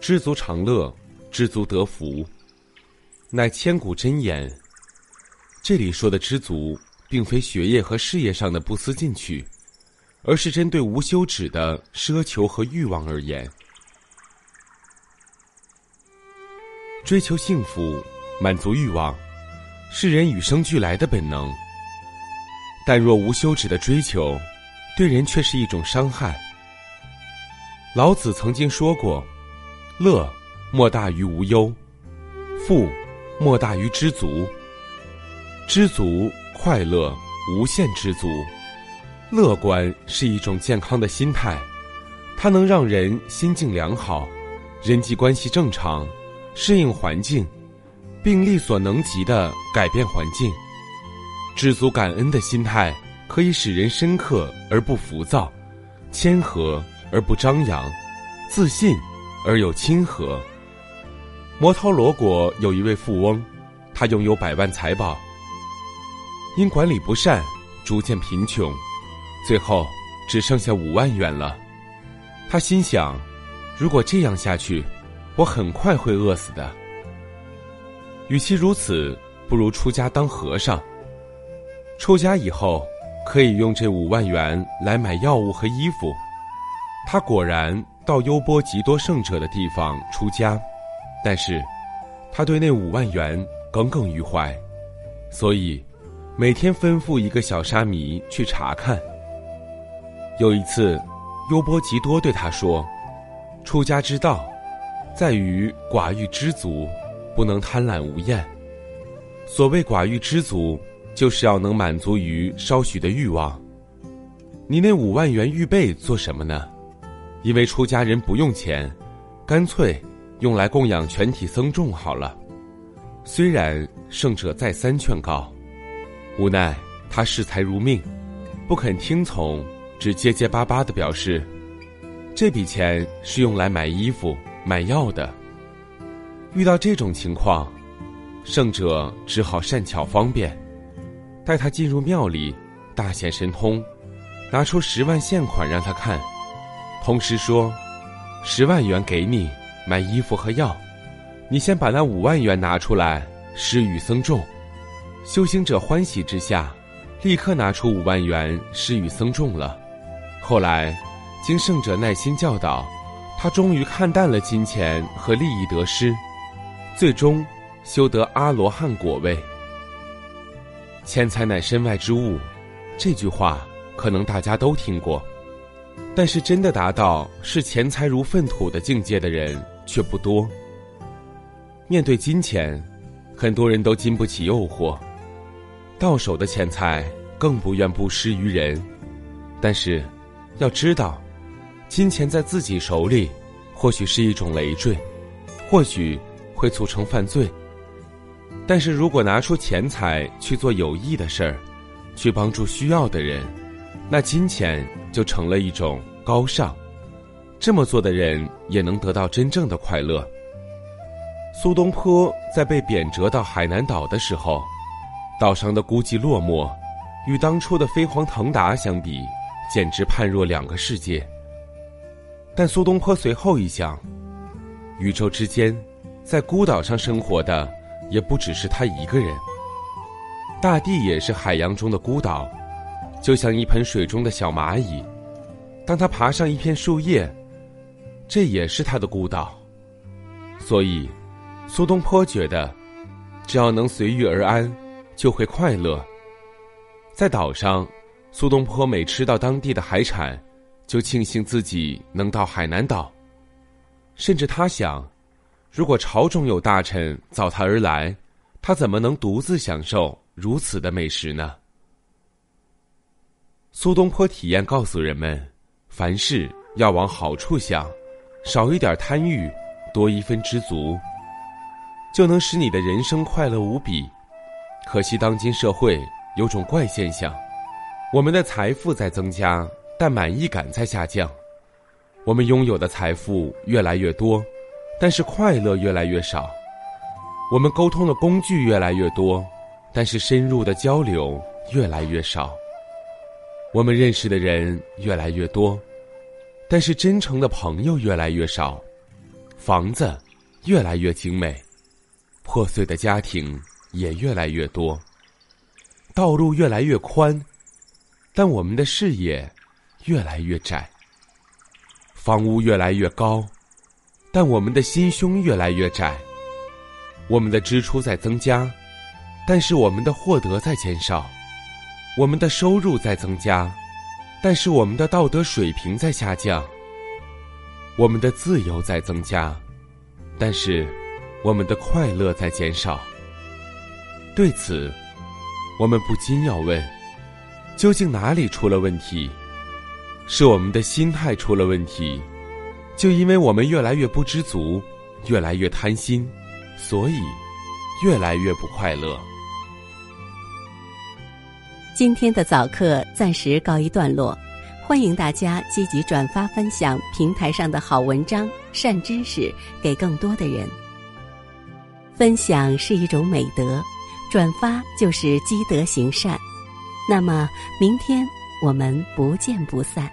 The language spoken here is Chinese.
知足常乐，知足得福，乃千古真言。这里说的知足。并非学业和事业上的不思进取，而是针对无休止的奢求和欲望而言。追求幸福、满足欲望，是人与生俱来的本能。但若无休止的追求，对人却是一种伤害。老子曾经说过：“乐，莫大于无忧；富，莫大于知足。知足。”快乐，无限知足，乐观是一种健康的心态，它能让人心境良好，人际关系正常，适应环境，并力所能及的改变环境。知足感恩的心态可以使人深刻而不浮躁，谦和而不张扬，自信而又亲和。摩涛罗国有一位富翁，他拥有百万财宝。因管理不善，逐渐贫穷，最后只剩下五万元了。他心想：如果这样下去，我很快会饿死的。与其如此，不如出家当和尚。出家以后，可以用这五万元来买药物和衣服。他果然到优波吉多圣者的地方出家，但是，他对那五万元耿耿于怀，所以。每天吩咐一个小沙弥去查看。有一次，优波吉多对他说：“出家之道，在于寡欲知足，不能贪婪无厌。所谓寡欲知足，就是要能满足于稍许的欲望。你那五万元预备做什么呢？因为出家人不用钱，干脆用来供养全体僧众好了。虽然圣者再三劝告。”无奈他视财如命，不肯听从，只结结巴巴的表示，这笔钱是用来买衣服、买药的。遇到这种情况，圣者只好善巧方便，带他进入庙里，大显神通，拿出十万现款让他看，同时说：“十万元给你买衣服和药，你先把那五万元拿出来施与僧众。”修行者欢喜之下，立刻拿出五万元施与僧众了。后来，经圣者耐心教导，他终于看淡了金钱和利益得失，最终修得阿罗汉果位。钱财乃身外之物，这句话可能大家都听过，但是真的达到视钱财如粪土的境界的人却不多。面对金钱，很多人都经不起诱惑。到手的钱财更不愿布施于人，但是，要知道，金钱在自己手里，或许是一种累赘，或许会促成犯罪。但是如果拿出钱财去做有益的事儿，去帮助需要的人，那金钱就成了一种高尚。这么做的人也能得到真正的快乐。苏东坡在被贬谪到海南岛的时候。岛上的孤寂落寞，与当初的飞黄腾达相比，简直判若两个世界。但苏东坡随后一想，宇宙之间，在孤岛上生活的也不只是他一个人。大地也是海洋中的孤岛，就像一盆水中的小蚂蚁。当他爬上一片树叶，这也是他的孤岛。所以，苏东坡觉得，只要能随遇而安。就会快乐。在岛上，苏东坡每吃到当地的海产，就庆幸自己能到海南岛。甚至他想，如果朝中有大臣早他而来，他怎么能独自享受如此的美食呢？苏东坡体验告诉人们：凡事要往好处想，少一点贪欲，多一分知足，就能使你的人生快乐无比。可惜当今社会有种怪现象，我们的财富在增加，但满意感在下降。我们拥有的财富越来越多，但是快乐越来越少。我们沟通的工具越来越多，但是深入的交流越来越少。我们认识的人越来越多，但是真诚的朋友越来越少。房子越来越精美，破碎的家庭也越来越多。道路越来越宽，但我们的视野越来越窄。房屋越来越高，但我们的心胸越来越窄。我们的支出在增加，但是我们的获得在减少；我们的收入在增加，但是我们的道德水平在下降；我们的自由在增加，但是我们的快乐在减少。对此，我们不禁要问：究竟哪里出了问题？是我们的心态出了问题，就因为我们越来越不知足，越来越贪心，所以越来越不快乐。今天的早课暂时告一段落，欢迎大家积极转发分享平台上的好文章、善知识给更多的人。分享是一种美德，转发就是积德行善。那么，明天我们不见不散。